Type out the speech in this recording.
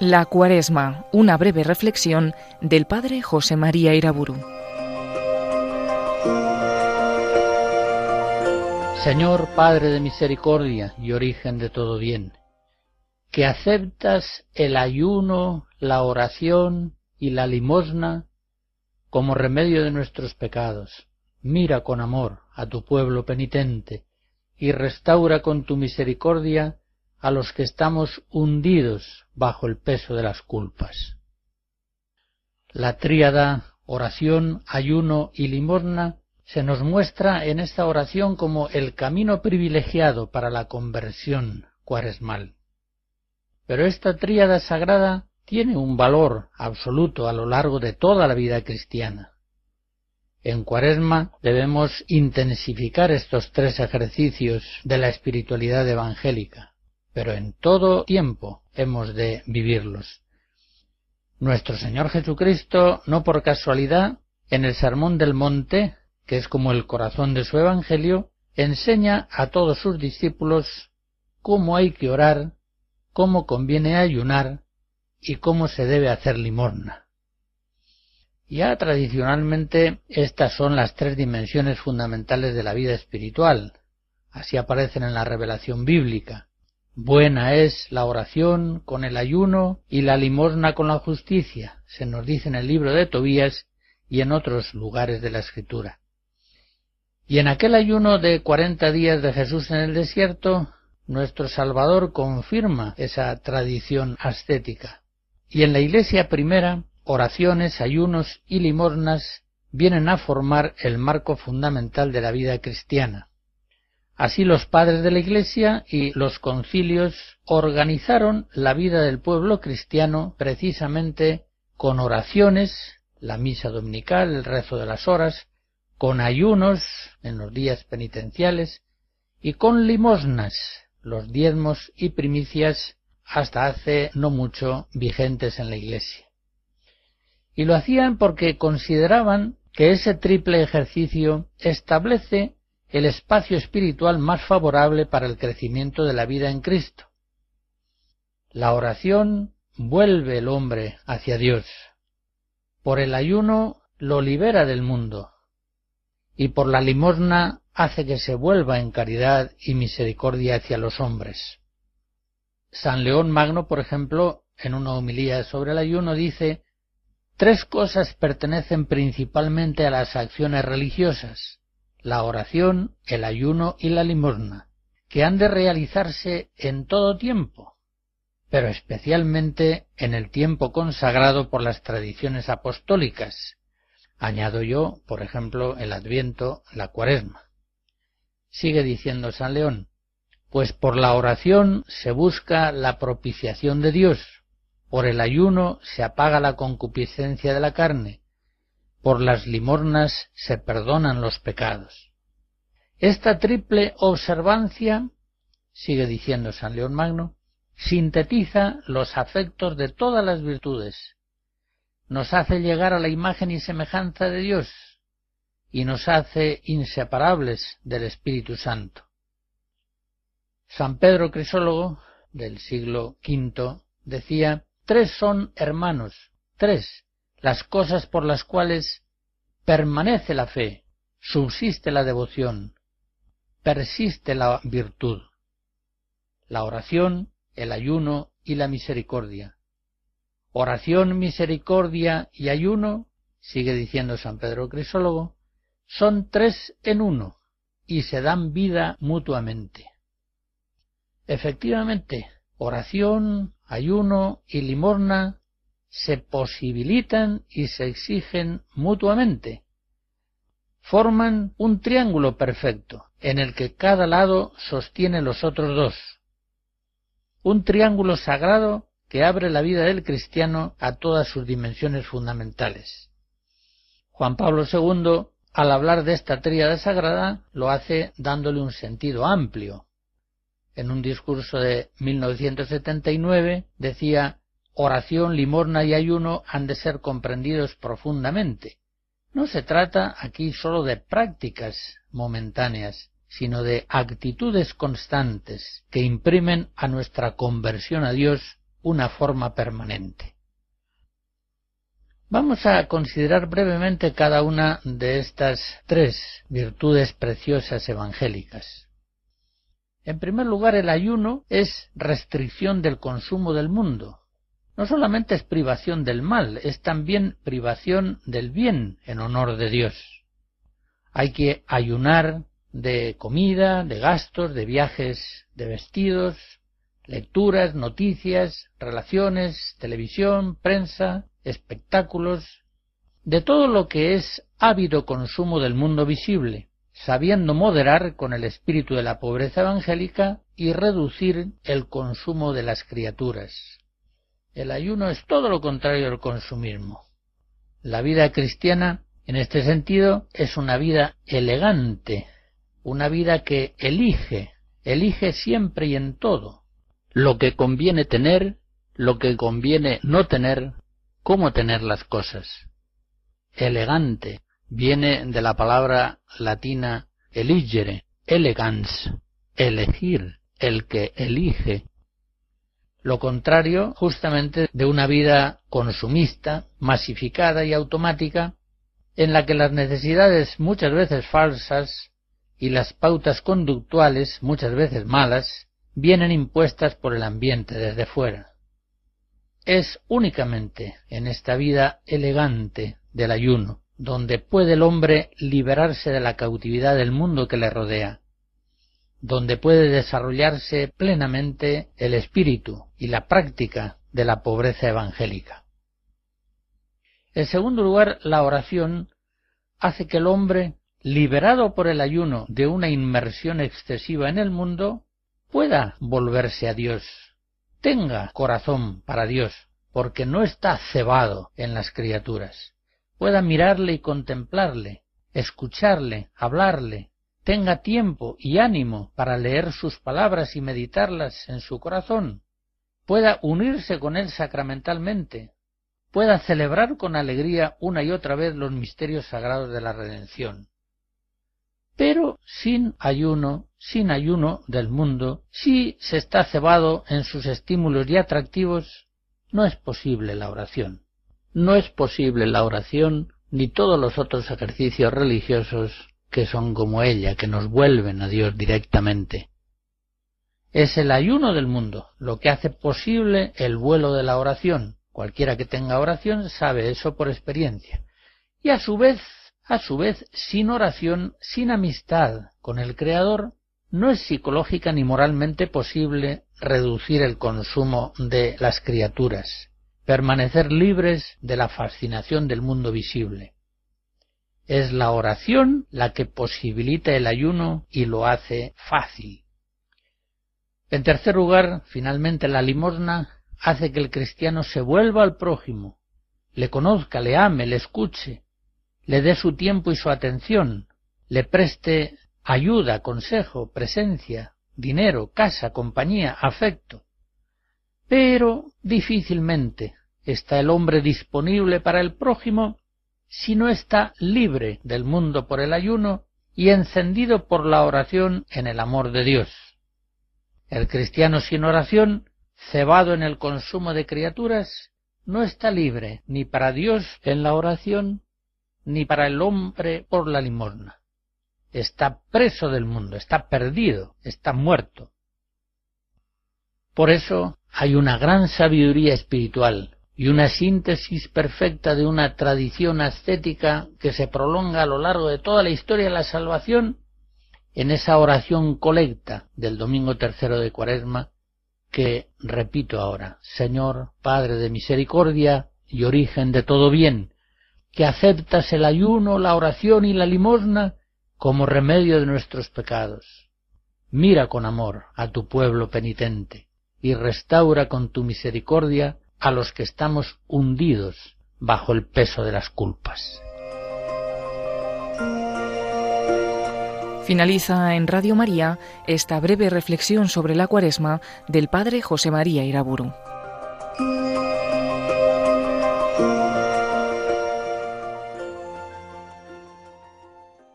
La Cuaresma, una breve reflexión del Padre José María Iraburu. Señor Padre de misericordia y origen de todo bien, que aceptas el ayuno, la oración y la limosna como remedio de nuestros pecados. Mira con amor a tu pueblo penitente y restaura con tu misericordia a los que estamos hundidos bajo el peso de las culpas. La tríada oración, ayuno y limosna se nos muestra en esta oración como el camino privilegiado para la conversión cuaresmal. Pero esta tríada sagrada tiene un valor absoluto a lo largo de toda la vida cristiana. En Cuaresma debemos intensificar estos tres ejercicios de la espiritualidad evangélica, pero en todo tiempo hemos de vivirlos. Nuestro Señor Jesucristo, no por casualidad, en el Sermón del Monte, que es como el corazón de su Evangelio, enseña a todos sus discípulos cómo hay que orar cómo conviene ayunar y cómo se debe hacer limosna. Ya tradicionalmente estas son las tres dimensiones fundamentales de la vida espiritual. Así aparecen en la revelación bíblica. Buena es la oración con el ayuno y la limosna con la justicia, se nos dice en el libro de Tobías y en otros lugares de la Escritura. Y en aquel ayuno de cuarenta días de Jesús en el desierto, nuestro Salvador confirma esa tradición ascética. Y en la Iglesia primera, oraciones, ayunos y limosnas vienen a formar el marco fundamental de la vida cristiana. Así los padres de la Iglesia y los concilios organizaron la vida del pueblo cristiano precisamente con oraciones, la misa dominical, el rezo de las horas, con ayunos en los días penitenciales y con limosnas, los diezmos y primicias hasta hace no mucho vigentes en la Iglesia. Y lo hacían porque consideraban que ese triple ejercicio establece el espacio espiritual más favorable para el crecimiento de la vida en Cristo. La oración vuelve el hombre hacia Dios. Por el ayuno lo libera del mundo. Y por la limosna hace que se vuelva en caridad y misericordia hacia los hombres. San León Magno, por ejemplo, en una homilía sobre el ayuno dice Tres cosas pertenecen principalmente a las acciones religiosas, la oración, el ayuno y la limosna, que han de realizarse en todo tiempo, pero especialmente en el tiempo consagrado por las tradiciones apostólicas. Añado yo, por ejemplo, el Adviento, la Cuaresma. Sigue diciendo San León, pues por la oración se busca la propiciación de Dios, por el ayuno se apaga la concupiscencia de la carne, por las limornas se perdonan los pecados. Esta triple observancia, sigue diciendo San León Magno, sintetiza los afectos de todas las virtudes, nos hace llegar a la imagen y semejanza de Dios, y nos hace inseparables del Espíritu Santo. San Pedro Crisólogo, del siglo V, decía, tres son hermanos, tres, las cosas por las cuales permanece la fe, subsiste la devoción, persiste la virtud, la oración, el ayuno y la misericordia. Oración, misericordia y ayuno, sigue diciendo San Pedro Crisólogo, son tres en uno y se dan vida mutuamente. Efectivamente, oración, ayuno y limosna se posibilitan y se exigen mutuamente. Forman un triángulo perfecto en el que cada lado sostiene los otros dos. Un triángulo sagrado que abre la vida del cristiano a todas sus dimensiones fundamentales. Juan Pablo II al hablar de esta tríada sagrada, lo hace dándole un sentido amplio. En un discurso de 1979 decía oración, limosna y ayuno han de ser comprendidos profundamente. No se trata aquí sólo de prácticas momentáneas, sino de actitudes constantes que imprimen a nuestra conversión a Dios una forma permanente. Vamos a considerar brevemente cada una de estas tres virtudes preciosas evangélicas. En primer lugar, el ayuno es restricción del consumo del mundo. No solamente es privación del mal, es también privación del bien en honor de Dios. Hay que ayunar de comida, de gastos, de viajes, de vestidos, lecturas, noticias, relaciones, televisión, prensa, espectáculos, de todo lo que es ávido consumo del mundo visible, sabiendo moderar con el espíritu de la pobreza evangélica y reducir el consumo de las criaturas. El ayuno es todo lo contrario del consumismo. La vida cristiana, en este sentido, es una vida elegante, una vida que elige, elige siempre y en todo, lo que conviene tener, lo que conviene no tener, cómo tener las cosas. Elegante viene de la palabra latina eligere, elegans, elegir, el que elige. Lo contrario justamente de una vida consumista, masificada y automática, en la que las necesidades muchas veces falsas y las pautas conductuales, muchas veces malas, vienen impuestas por el ambiente desde fuera. Es únicamente en esta vida elegante del ayuno donde puede el hombre liberarse de la cautividad del mundo que le rodea, donde puede desarrollarse plenamente el espíritu y la práctica de la pobreza evangélica. En segundo lugar, la oración hace que el hombre liberado por el ayuno de una inmersión excesiva en el mundo, pueda volverse a Dios, tenga corazón para Dios, porque no está cebado en las criaturas, pueda mirarle y contemplarle, escucharle, hablarle, tenga tiempo y ánimo para leer sus palabras y meditarlas en su corazón, pueda unirse con él sacramentalmente, pueda celebrar con alegría una y otra vez los misterios sagrados de la redención, pero sin ayuno, sin ayuno del mundo, si se está cebado en sus estímulos y atractivos, no es posible la oración. No es posible la oración ni todos los otros ejercicios religiosos que son como ella, que nos vuelven a Dios directamente. Es el ayuno del mundo lo que hace posible el vuelo de la oración. Cualquiera que tenga oración sabe eso por experiencia. Y a su vez a su vez, sin oración, sin amistad con el Creador, no es psicológica ni moralmente posible reducir el consumo de las criaturas, permanecer libres de la fascinación del mundo visible. Es la oración la que posibilita el ayuno y lo hace fácil. En tercer lugar, finalmente, la limosna hace que el cristiano se vuelva al prójimo, le conozca, le ame, le escuche, le dé su tiempo y su atención, le preste ayuda, consejo, presencia, dinero, casa, compañía, afecto. Pero difícilmente está el hombre disponible para el prójimo si no está libre del mundo por el ayuno y encendido por la oración en el amor de Dios. El cristiano sin oración, cebado en el consumo de criaturas, no está libre ni para Dios en la oración, ni para el hombre por la limosna. Está preso del mundo, está perdido, está muerto. Por eso hay una gran sabiduría espiritual y una síntesis perfecta de una tradición ascética que se prolonga a lo largo de toda la historia de la salvación en esa oración colecta del domingo tercero de Cuaresma que repito ahora, Señor, Padre de misericordia y origen de todo bien, que aceptas el ayuno, la oración y la limosna como remedio de nuestros pecados. Mira con amor a tu pueblo penitente y restaura con tu misericordia a los que estamos hundidos bajo el peso de las culpas. Finaliza en Radio María esta breve reflexión sobre la cuaresma del Padre José María Iraburu.